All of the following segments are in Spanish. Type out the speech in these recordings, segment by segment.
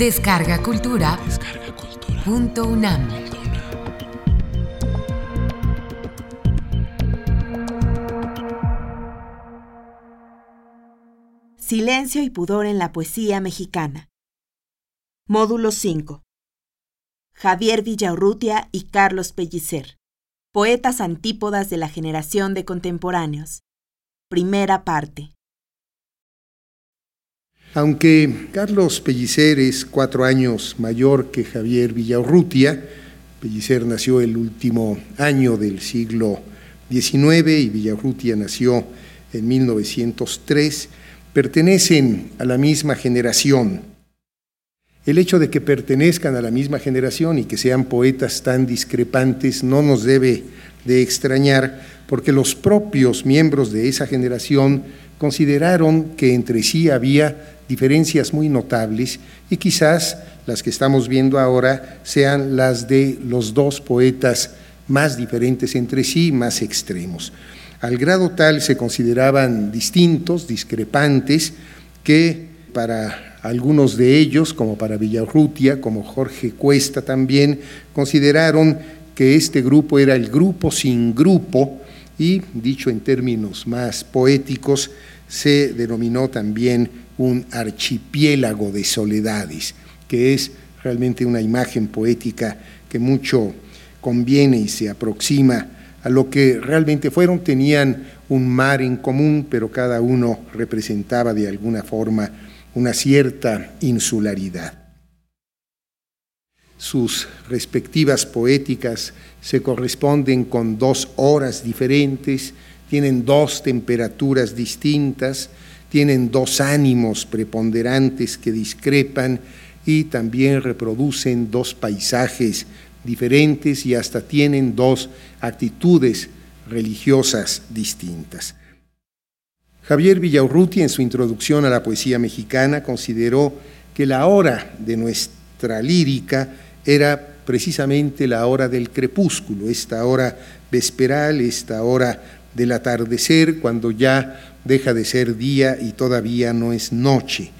Descarga Cultura. Punto UNAM. Silencio y pudor en la poesía mexicana. Módulo 5. Javier Villaurrutia y Carlos Pellicer. Poetas antípodas de la generación de contemporáneos. Primera parte. Aunque Carlos Pellicer es cuatro años mayor que Javier Villaurrutia, Pellicer nació el último año del siglo XIX y Villaurrutia nació en 1903, pertenecen a la misma generación. El hecho de que pertenezcan a la misma generación y que sean poetas tan discrepantes no nos debe de extrañar, porque los propios miembros de esa generación consideraron que entre sí había diferencias muy notables y quizás las que estamos viendo ahora sean las de los dos poetas más diferentes entre sí, más extremos. Al grado tal se consideraban distintos, discrepantes, que para algunos de ellos, como para Villarrutia, como Jorge Cuesta también, consideraron que este grupo era el grupo sin grupo y, dicho en términos más poéticos, se denominó también un archipiélago de soledades, que es realmente una imagen poética que mucho conviene y se aproxima a lo que realmente fueron, tenían un mar en común, pero cada uno representaba de alguna forma una cierta insularidad. Sus respectivas poéticas se corresponden con dos horas diferentes, tienen dos temperaturas distintas, tienen dos ánimos preponderantes que discrepan y también reproducen dos paisajes diferentes y hasta tienen dos actitudes religiosas distintas. Javier Villaurruti en su introducción a la poesía mexicana consideró que la hora de nuestra lírica era precisamente la hora del crepúsculo, esta hora vesperal, esta hora del atardecer, cuando ya deja de ser día y todavía no es noche.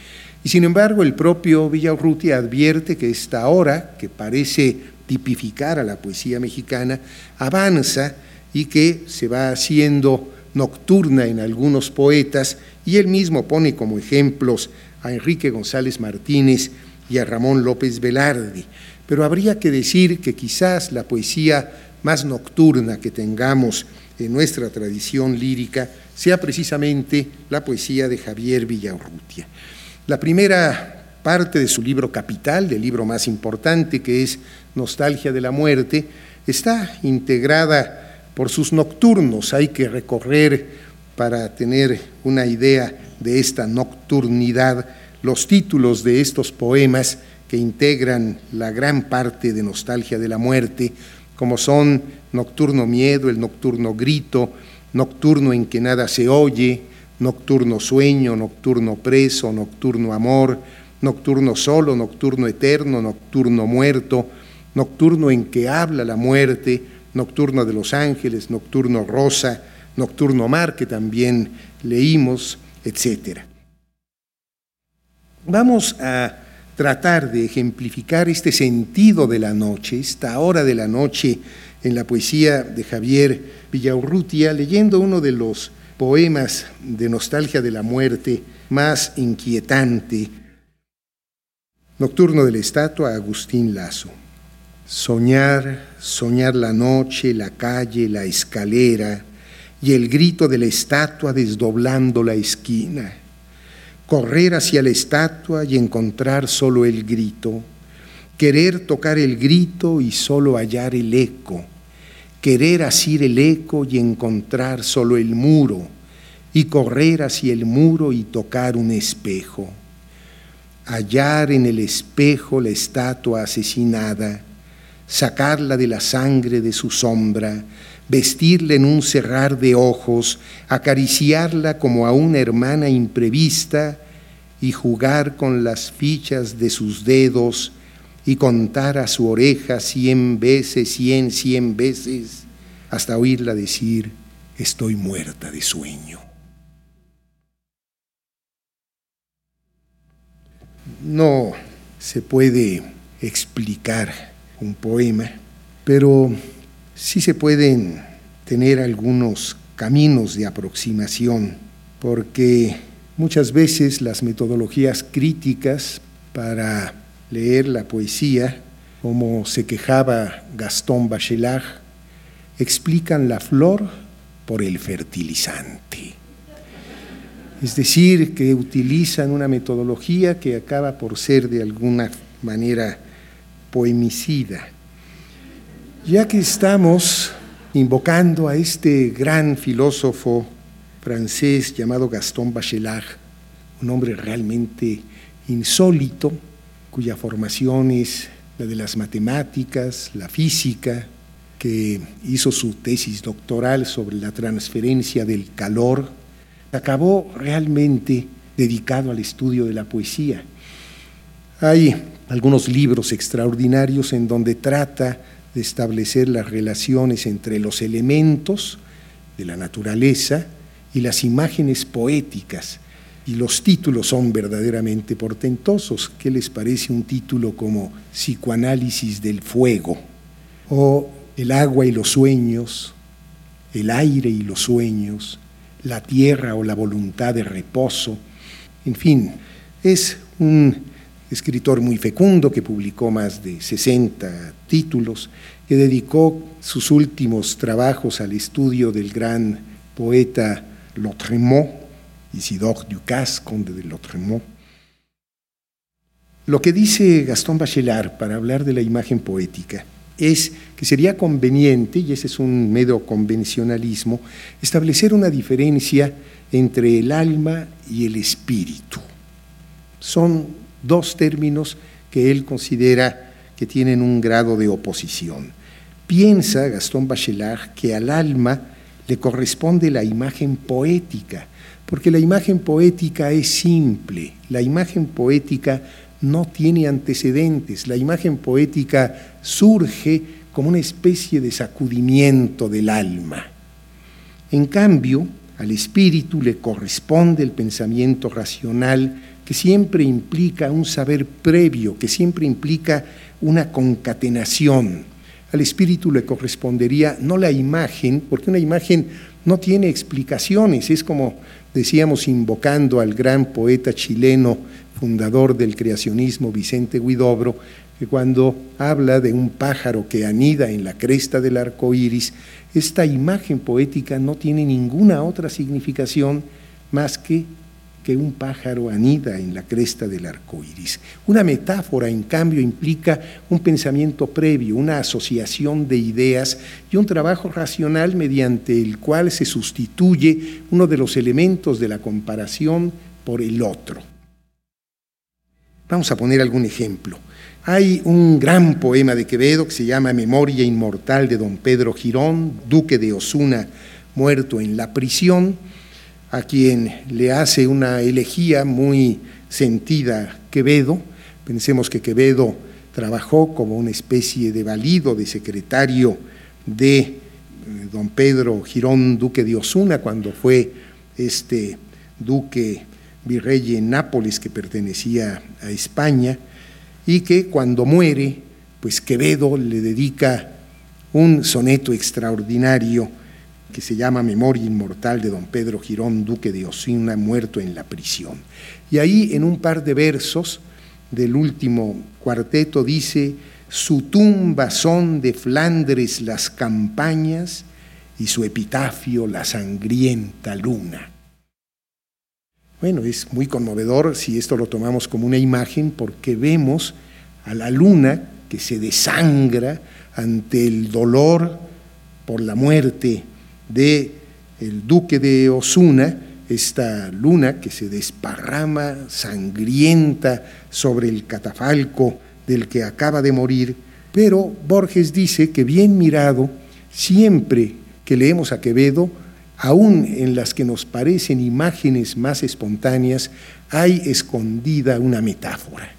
Y sin embargo, el propio Villaurrutia advierte que esta hora, que parece tipificar a la poesía mexicana, avanza y que se va haciendo nocturna en algunos poetas, y él mismo pone como ejemplos a Enrique González Martínez y a Ramón López Velarde. Pero habría que decir que quizás la poesía más nocturna que tengamos en nuestra tradición lírica sea precisamente la poesía de Javier Villaurrutia. La primera parte de su libro capital, del libro más importante que es Nostalgia de la Muerte, está integrada por sus nocturnos. Hay que recorrer para tener una idea de esta nocturnidad los títulos de estos poemas que integran la gran parte de Nostalgia de la Muerte, como son Nocturno Miedo, el Nocturno Grito, nocturno en que nada se oye, nocturno sueño, nocturno preso, nocturno amor, nocturno solo, nocturno eterno, nocturno muerto, nocturno en que habla la muerte, nocturno de los ángeles, nocturno rosa, nocturno mar, que también leímos, etc. Vamos a tratar de ejemplificar este sentido de la noche, esta hora de la noche en la poesía de Javier Villaurrutia, leyendo uno de los poemas de nostalgia de la muerte más inquietante, Nocturno de la Estatua, Agustín Lazo. Soñar, soñar la noche, la calle, la escalera y el grito de la estatua desdoblando la esquina. Correr hacia la estatua y encontrar solo el grito querer tocar el grito y solo hallar el eco, querer asir el eco y encontrar solo el muro, y correr hacia el muro y tocar un espejo, hallar en el espejo la estatua asesinada, sacarla de la sangre de su sombra, vestirla en un cerrar de ojos, acariciarla como a una hermana imprevista y jugar con las fichas de sus dedos, y contar a su oreja cien veces, cien, cien veces, hasta oírla decir, estoy muerta de sueño. No se puede explicar un poema, pero sí se pueden tener algunos caminos de aproximación, porque muchas veces las metodologías críticas para leer la poesía, como se quejaba Gastón Bachelard, explican la flor por el fertilizante. Es decir, que utilizan una metodología que acaba por ser de alguna manera poemicida. Ya que estamos invocando a este gran filósofo francés llamado Gaston Bachelard, un hombre realmente insólito, cuya formación es la de las matemáticas, la física, que hizo su tesis doctoral sobre la transferencia del calor, acabó realmente dedicado al estudio de la poesía. Hay algunos libros extraordinarios en donde trata de establecer las relaciones entre los elementos de la naturaleza y las imágenes poéticas. Y los títulos son verdaderamente portentosos. ¿Qué les parece un título como Psicoanálisis del Fuego? O El agua y los sueños, el aire y los sueños, la tierra o la voluntad de reposo. En fin, es un escritor muy fecundo que publicó más de 60 títulos, que dedicó sus últimos trabajos al estudio del gran poeta Lautréamont, Isidore Ducasse, conde de Lautréamont. Lo que dice Gastón Bachelard para hablar de la imagen poética es que sería conveniente, y ese es un medio convencionalismo, establecer una diferencia entre el alma y el espíritu. Son dos términos que él considera que tienen un grado de oposición. Piensa Gastón Bachelard que al alma le corresponde la imagen poética, porque la imagen poética es simple, la imagen poética no tiene antecedentes, la imagen poética surge como una especie de sacudimiento del alma. En cambio, al espíritu le corresponde el pensamiento racional que siempre implica un saber previo, que siempre implica una concatenación. Al espíritu le correspondería no la imagen, porque una imagen no tiene explicaciones, es como decíamos invocando al gran poeta chileno, fundador del creacionismo Vicente Guidobro, que cuando habla de un pájaro que anida en la cresta del arco iris, esta imagen poética no tiene ninguna otra significación más que que un pájaro anida en la cresta del arco iris. Una metáfora, en cambio, implica un pensamiento previo, una asociación de ideas y un trabajo racional mediante el cual se sustituye uno de los elementos de la comparación por el otro. Vamos a poner algún ejemplo. Hay un gran poema de Quevedo que se llama Memoria Inmortal de don Pedro Girón, duque de Osuna, muerto en la prisión a quien le hace una elegía muy sentida Quevedo. Pensemos que Quevedo trabajó como una especie de valido, de secretario de eh, don Pedro Girón, duque de Osuna, cuando fue este duque virrey en Nápoles que pertenecía a España, y que cuando muere, pues Quevedo le dedica un soneto extraordinario que se llama Memoria Inmortal de don Pedro Girón, duque de Osuna, muerto en la prisión. Y ahí en un par de versos del último cuarteto dice, su tumba son de Flandres las campañas y su epitafio la sangrienta luna. Bueno, es muy conmovedor si esto lo tomamos como una imagen porque vemos a la luna que se desangra ante el dolor por la muerte de el duque de Osuna, esta luna que se desparrama sangrienta sobre el catafalco del que acaba de morir, pero Borges dice que bien mirado, siempre que leemos a Quevedo, aún en las que nos parecen imágenes más espontáneas, hay escondida una metáfora,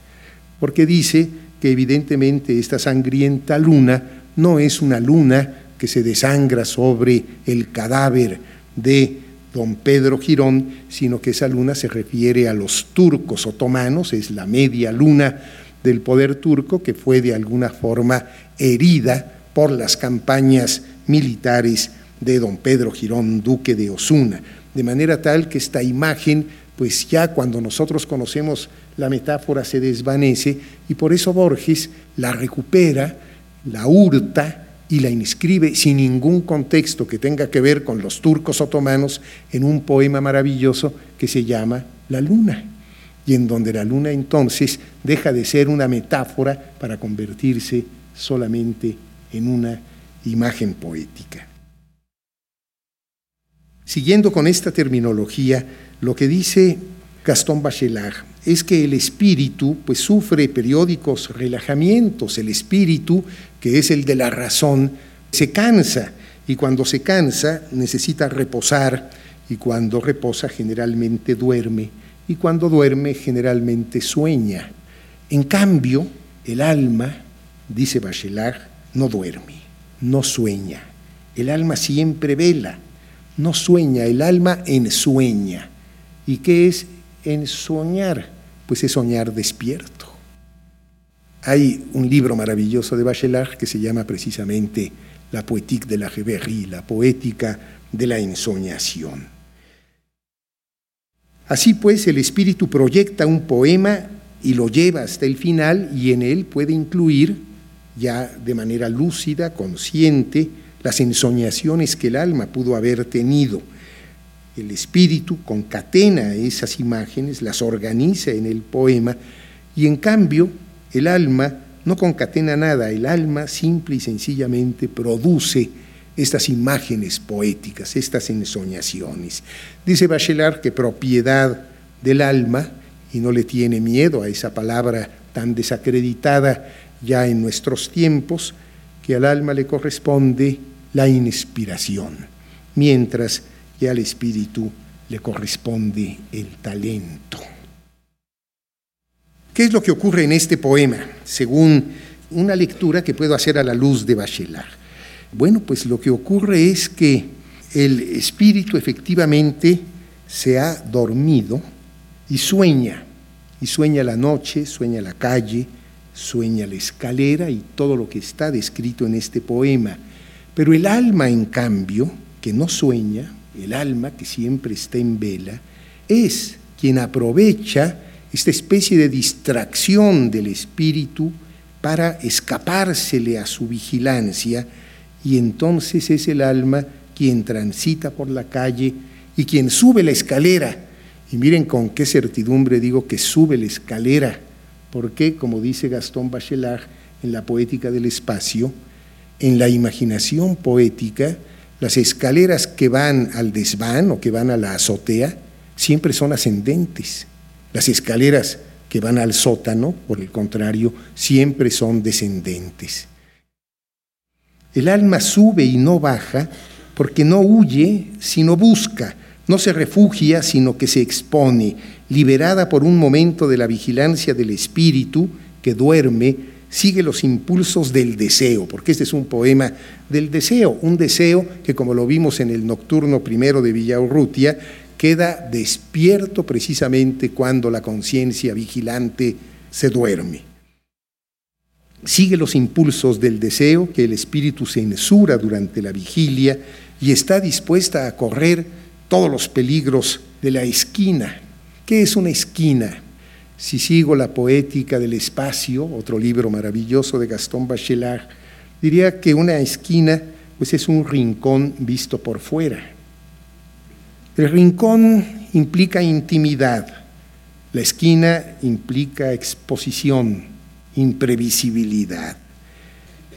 porque dice que evidentemente esta sangrienta luna no es una luna que se desangra sobre el cadáver de don Pedro Girón, sino que esa luna se refiere a los turcos otomanos, es la media luna del poder turco que fue de alguna forma herida por las campañas militares de don Pedro Girón, duque de Osuna, de manera tal que esta imagen, pues ya cuando nosotros conocemos la metáfora se desvanece y por eso Borges la recupera, la hurta y la inscribe sin ningún contexto que tenga que ver con los turcos otomanos en un poema maravilloso que se llama La Luna y en donde la luna entonces deja de ser una metáfora para convertirse solamente en una imagen poética. Siguiendo con esta terminología, lo que dice Gastón Bachelard es que el espíritu pues sufre periódicos relajamientos, el espíritu que es el de la razón se cansa y cuando se cansa necesita reposar y cuando reposa generalmente duerme y cuando duerme generalmente sueña. En cambio, el alma, dice Bachelard, no duerme, no sueña. El alma siempre vela, no sueña, el alma ensueña. ¿Y qué es ensoñar? Pues es soñar despierto. Hay un libro maravilloso de Bachelard que se llama precisamente La poétique de la rêverie, la poética de la ensoñación. Así pues, el espíritu proyecta un poema y lo lleva hasta el final y en él puede incluir, ya de manera lúcida, consciente, las ensoñaciones que el alma pudo haber tenido. El espíritu concatena esas imágenes, las organiza en el poema y en cambio el alma no concatena nada, el alma simple y sencillamente produce estas imágenes poéticas, estas ensoñaciones. Dice Bachelard que propiedad del alma, y no le tiene miedo a esa palabra tan desacreditada ya en nuestros tiempos, que al alma le corresponde la inspiración, mientras que al espíritu le corresponde el talento. ¿Qué es lo que ocurre en este poema, según una lectura que puedo hacer a la luz de Bachelard? Bueno, pues lo que ocurre es que el espíritu efectivamente se ha dormido y sueña, y sueña la noche, sueña la calle, sueña la escalera y todo lo que está descrito en este poema. Pero el alma, en cambio, que no sueña, el alma que siempre está en vela, es quien aprovecha esta especie de distracción del espíritu para escapársele a su vigilancia y entonces es el alma quien transita por la calle y quien sube la escalera. Y miren con qué certidumbre digo que sube la escalera, porque como dice Gastón Bachelard en la poética del espacio, en la imaginación poética, las escaleras que van al desván o que van a la azotea siempre son ascendentes. Las escaleras que van al sótano, por el contrario, siempre son descendentes. El alma sube y no baja porque no huye, sino busca, no se refugia, sino que se expone, liberada por un momento de la vigilancia del espíritu que duerme, sigue los impulsos del deseo, porque este es un poema del deseo, un deseo que como lo vimos en el nocturno primero de Villaurrutia, queda despierto precisamente cuando la conciencia vigilante se duerme sigue los impulsos del deseo que el espíritu censura durante la vigilia y está dispuesta a correr todos los peligros de la esquina. ¿Qué es una esquina? Si sigo la poética del espacio, otro libro maravilloso de Gastón Bachelard, diría que una esquina pues es un rincón visto por fuera. El rincón implica intimidad, la esquina implica exposición, imprevisibilidad.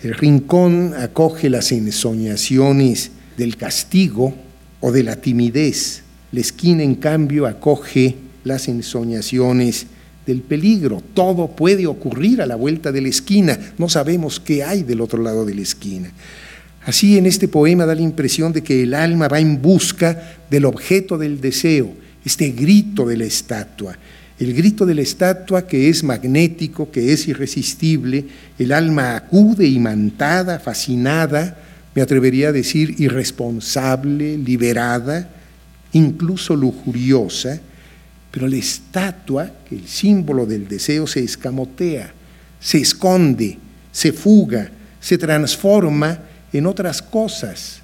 El rincón acoge las ensoñaciones del castigo o de la timidez. La esquina, en cambio, acoge las ensoñaciones del peligro. Todo puede ocurrir a la vuelta de la esquina. No sabemos qué hay del otro lado de la esquina. Así en este poema da la impresión de que el alma va en busca del objeto del deseo, este grito de la estatua, el grito de la estatua que es magnético, que es irresistible, el alma acude imantada, fascinada, me atrevería a decir irresponsable, liberada, incluso lujuriosa, pero la estatua, que el símbolo del deseo, se escamotea, se esconde, se fuga, se transforma en otras cosas.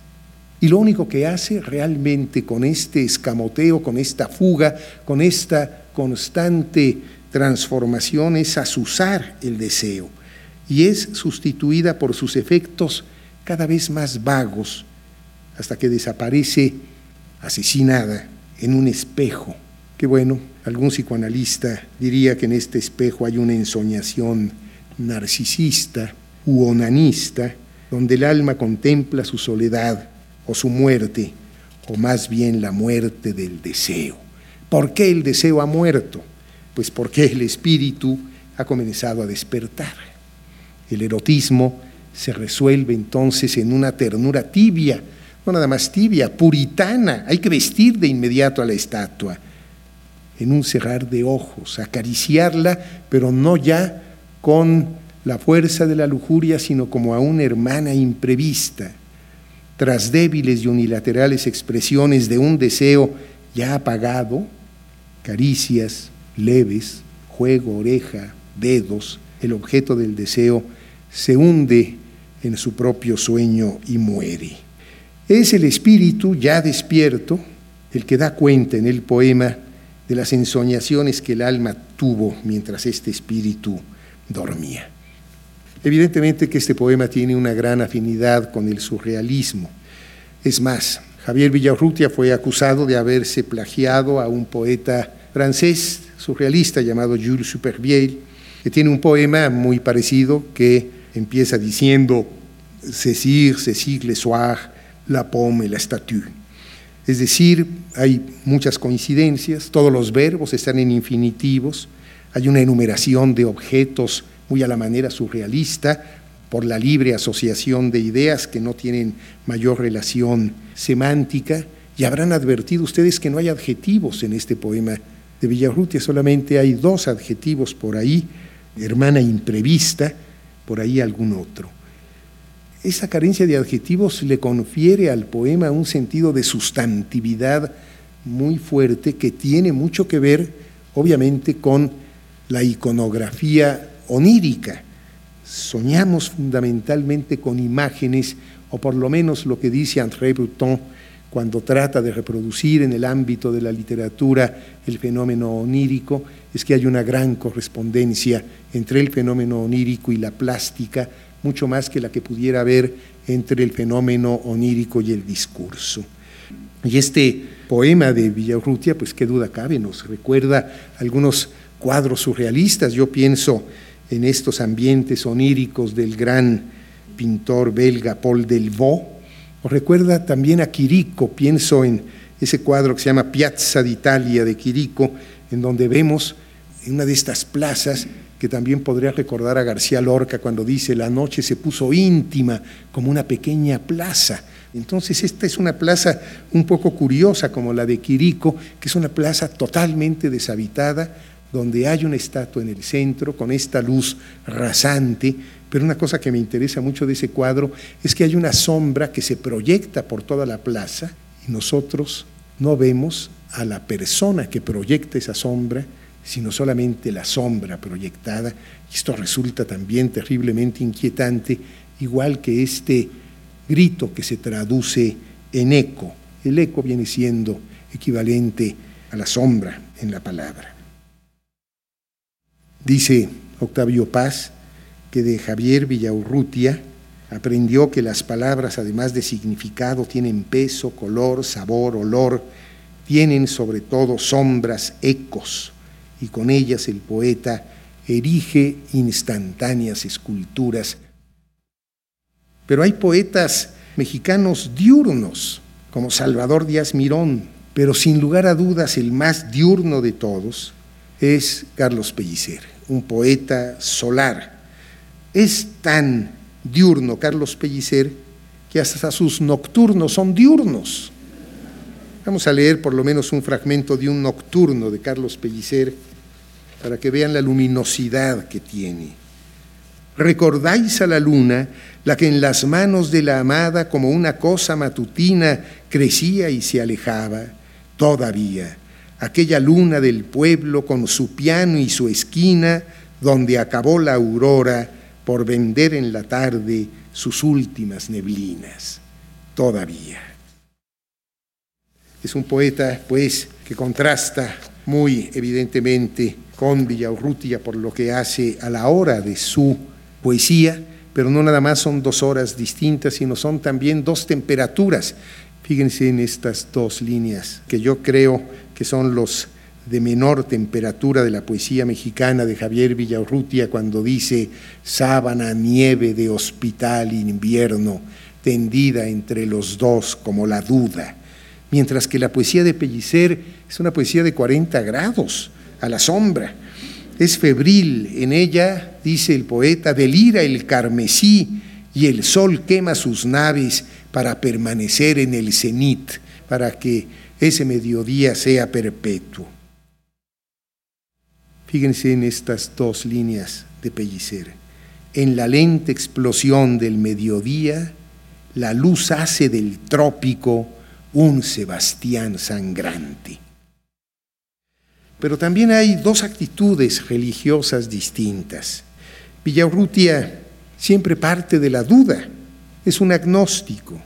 Y lo único que hace realmente con este escamoteo, con esta fuga, con esta constante transformación es asusar el deseo y es sustituida por sus efectos cada vez más vagos hasta que desaparece asesinada en un espejo. Que bueno, algún psicoanalista diría que en este espejo hay una ensoñación narcisista u onanista, donde el alma contempla su soledad o su muerte, o más bien la muerte del deseo. ¿Por qué el deseo ha muerto? Pues porque el espíritu ha comenzado a despertar. El erotismo se resuelve entonces en una ternura tibia, no nada más tibia, puritana. Hay que vestir de inmediato a la estatua, en un cerrar de ojos, acariciarla, pero no ya con la fuerza de la lujuria, sino como a una hermana imprevista. Tras débiles y unilaterales expresiones de un deseo ya apagado, caricias leves, juego, oreja, dedos, el objeto del deseo se hunde en su propio sueño y muere. Es el espíritu ya despierto el que da cuenta en el poema de las ensoñaciones que el alma tuvo mientras este espíritu dormía. Evidentemente que este poema tiene una gran afinidad con el surrealismo. Es más, Javier Villarrutia fue acusado de haberse plagiado a un poeta francés surrealista llamado Jules Supervielle, que tiene un poema muy parecido que empieza diciendo Cécile, Cécile le soir, la pomme, la statue. Es decir, hay muchas coincidencias, todos los verbos están en infinitivos, hay una enumeración de objetos muy a la manera surrealista por la libre asociación de ideas que no tienen mayor relación semántica, y habrán advertido ustedes que no hay adjetivos en este poema de Villarrutia, solamente hay dos adjetivos por ahí, hermana imprevista, por ahí algún otro. Esa carencia de adjetivos le confiere al poema un sentido de sustantividad muy fuerte que tiene mucho que ver, obviamente, con la iconografía onírica. Soñamos fundamentalmente con imágenes, o por lo menos lo que dice André Breton cuando trata de reproducir en el ámbito de la literatura el fenómeno onírico, es que hay una gran correspondencia entre el fenómeno onírico y la plástica, mucho más que la que pudiera haber entre el fenómeno onírico y el discurso. Y este poema de Villarrutia, pues qué duda cabe, nos recuerda algunos cuadros surrealistas. Yo pienso en estos ambientes oníricos del gran pintor belga Paul Delvaux. Os recuerda también a Quirico, pienso en ese cuadro que se llama Piazza d'Italia de Quirico, en donde vemos una de estas plazas que también podría recordar a García Lorca cuando dice, la noche se puso íntima como una pequeña plaza. Entonces esta es una plaza un poco curiosa como la de Quirico, que es una plaza totalmente deshabitada, donde hay una estatua en el centro con esta luz rasante, pero una cosa que me interesa mucho de ese cuadro es que hay una sombra que se proyecta por toda la plaza y nosotros no vemos a la persona que proyecta esa sombra, sino solamente la sombra proyectada. Esto resulta también terriblemente inquietante, igual que este grito que se traduce en eco. El eco viene siendo equivalente a la sombra en la palabra. Dice Octavio Paz que de Javier Villaurrutia aprendió que las palabras, además de significado, tienen peso, color, sabor, olor, tienen sobre todo sombras, ecos, y con ellas el poeta erige instantáneas esculturas. Pero hay poetas mexicanos diurnos, como Salvador Díaz Mirón, pero sin lugar a dudas el más diurno de todos es Carlos Pellicer, un poeta solar. Es tan diurno Carlos Pellicer que hasta sus nocturnos son diurnos. Vamos a leer por lo menos un fragmento de un nocturno de Carlos Pellicer para que vean la luminosidad que tiene. ¿Recordáis a la luna, la que en las manos de la amada como una cosa matutina crecía y se alejaba? Todavía, aquella luna del pueblo con su piano y su esquina, donde acabó la aurora por vender en la tarde sus últimas neblinas. Todavía. Es un poeta, pues, que contrasta muy evidentemente con Villaurrutia por lo que hace a la hora de su poesía, pero no nada más son dos horas distintas, sino son también dos temperaturas. Fíjense en estas dos líneas, que yo creo que son los de menor temperatura de la poesía mexicana de Javier Villaurrutia cuando dice sábana, nieve de hospital invierno, tendida entre los dos como la duda mientras que la poesía de Pellicer es una poesía de 40 grados, a la sombra. Es febril, en ella, dice el poeta, delira el carmesí y el sol quema sus naves para permanecer en el cenit, para que ese mediodía sea perpetuo. Fíjense en estas dos líneas de Pellicer. En la lenta explosión del mediodía, la luz hace del trópico un Sebastián sangrante. Pero también hay dos actitudes religiosas distintas. Villaurrutia siempre parte de la duda, es un agnóstico.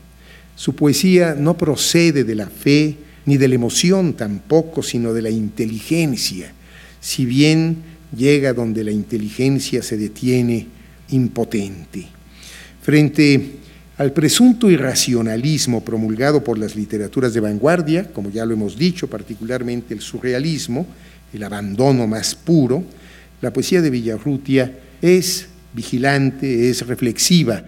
Su poesía no procede de la fe ni de la emoción tampoco, sino de la inteligencia, si bien llega donde la inteligencia se detiene impotente. Frente al presunto irracionalismo promulgado por las literaturas de vanguardia, como ya lo hemos dicho, particularmente el surrealismo, el abandono más puro, la poesía de Villarrutia es vigilante, es reflexiva.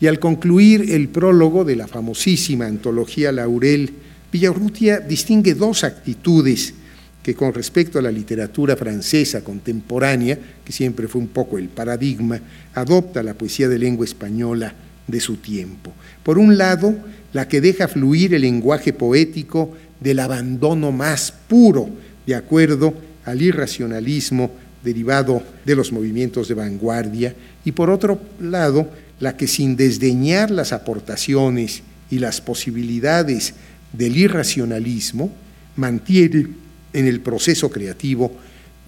Y al concluir el prólogo de la famosísima antología Laurel, Villarrutia distingue dos actitudes que con respecto a la literatura francesa contemporánea, que siempre fue un poco el paradigma, adopta la poesía de lengua española de su tiempo. Por un lado, la que deja fluir el lenguaje poético del abandono más puro, de acuerdo al irracionalismo derivado de los movimientos de vanguardia, y por otro lado, la que sin desdeñar las aportaciones y las posibilidades del irracionalismo, mantiene en el proceso creativo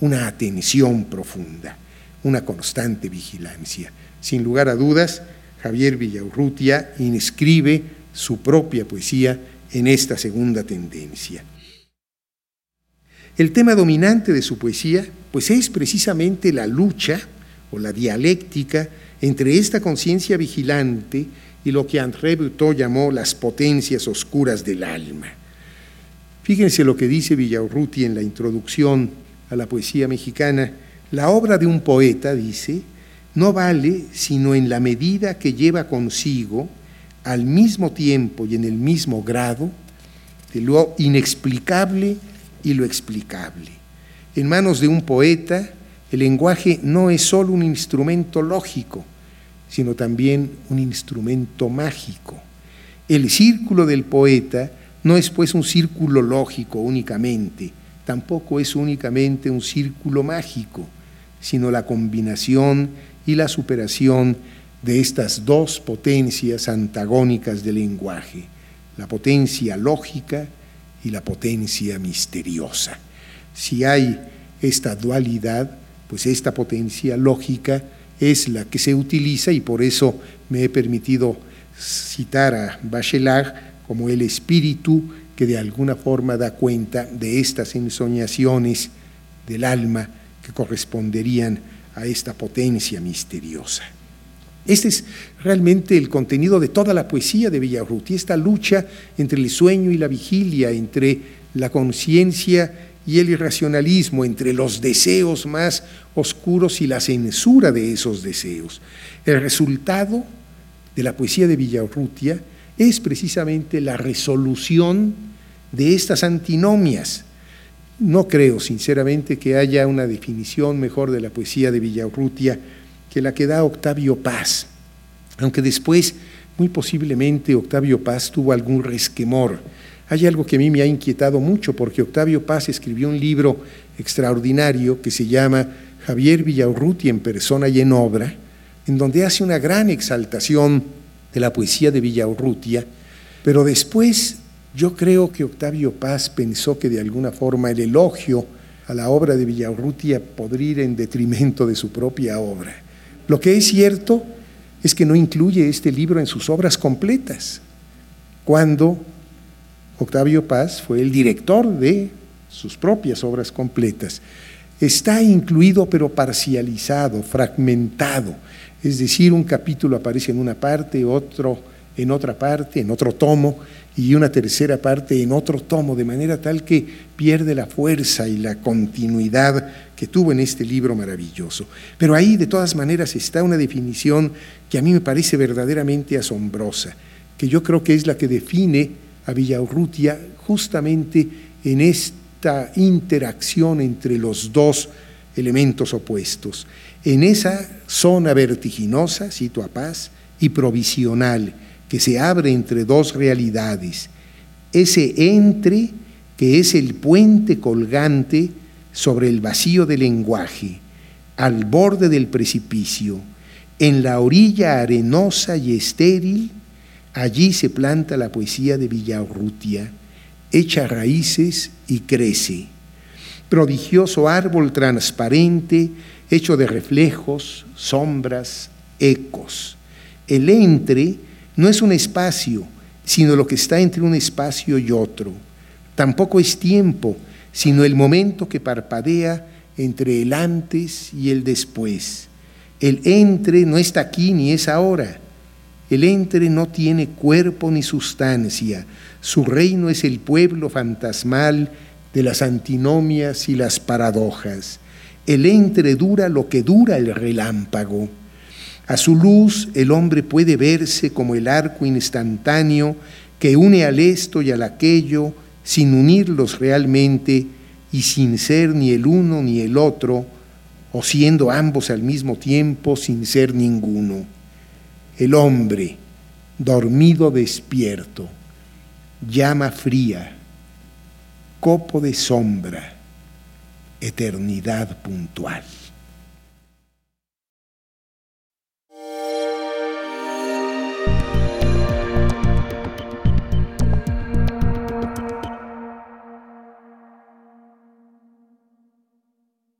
una atención profunda, una constante vigilancia. Sin lugar a dudas, Javier Villaurrutia inscribe su propia poesía en esta segunda tendencia. El tema dominante de su poesía, pues es precisamente la lucha o la dialéctica entre esta conciencia vigilante y lo que André Buteau llamó las potencias oscuras del alma. Fíjense lo que dice Villaurruti en la introducción a la poesía mexicana. La obra de un poeta, dice, no vale sino en la medida que lleva consigo, al mismo tiempo y en el mismo grado, de lo inexplicable y lo explicable. En manos de un poeta, el lenguaje no es solo un instrumento lógico, sino también un instrumento mágico. El círculo del poeta no es pues un círculo lógico únicamente, tampoco es únicamente un círculo mágico, sino la combinación y la superación de estas dos potencias antagónicas del lenguaje, la potencia lógica y la potencia misteriosa. Si hay esta dualidad, pues esta potencia lógica es la que se utiliza y por eso me he permitido citar a Bachelard como el espíritu que de alguna forma da cuenta de estas ensoñaciones del alma que corresponderían a esta potencia misteriosa. Este es realmente el contenido de toda la poesía de Villarruti, esta lucha entre el sueño y la vigilia, entre la conciencia y el irracionalismo, entre los deseos más oscuros y la censura de esos deseos. El resultado de la poesía de Villarrutia es precisamente la resolución de estas antinomias. No creo, sinceramente, que haya una definición mejor de la poesía de Villaurrutia que la que da Octavio Paz, aunque después, muy posiblemente, Octavio Paz tuvo algún resquemor. Hay algo que a mí me ha inquietado mucho, porque Octavio Paz escribió un libro extraordinario que se llama Javier Villaurrutia en persona y en obra, en donde hace una gran exaltación de la poesía de Villaurrutia, pero después yo creo que Octavio Paz pensó que de alguna forma el elogio a la obra de Villaurrutia podrir en detrimento de su propia obra. Lo que es cierto es que no incluye este libro en sus obras completas, cuando Octavio Paz fue el director de sus propias obras completas. Está incluido pero parcializado, fragmentado, es decir, un capítulo aparece en una parte, otro en otra parte, en otro tomo, y una tercera parte en otro tomo, de manera tal que pierde la fuerza y la continuidad que tuvo en este libro maravilloso. Pero ahí, de todas maneras, está una definición que a mí me parece verdaderamente asombrosa, que yo creo que es la que define a Villaurrutia justamente en esta interacción entre los dos elementos opuestos. En esa zona vertiginosa, cito a Paz, y provisional, que se abre entre dos realidades, ese entre que es el puente colgante sobre el vacío del lenguaje, al borde del precipicio, en la orilla arenosa y estéril, allí se planta la poesía de Villaurrutia, echa raíces y crece. Prodigioso árbol transparente, hecho de reflejos, sombras, ecos. El entre no es un espacio, sino lo que está entre un espacio y otro. Tampoco es tiempo, sino el momento que parpadea entre el antes y el después. El entre no está aquí ni es ahora. El entre no tiene cuerpo ni sustancia. Su reino es el pueblo fantasmal de las antinomias y las paradojas. El entre dura lo que dura el relámpago. A su luz el hombre puede verse como el arco instantáneo que une al esto y al aquello sin unirlos realmente y sin ser ni el uno ni el otro, o siendo ambos al mismo tiempo sin ser ninguno. El hombre, dormido despierto, llama fría, copo de sombra, eternidad puntual.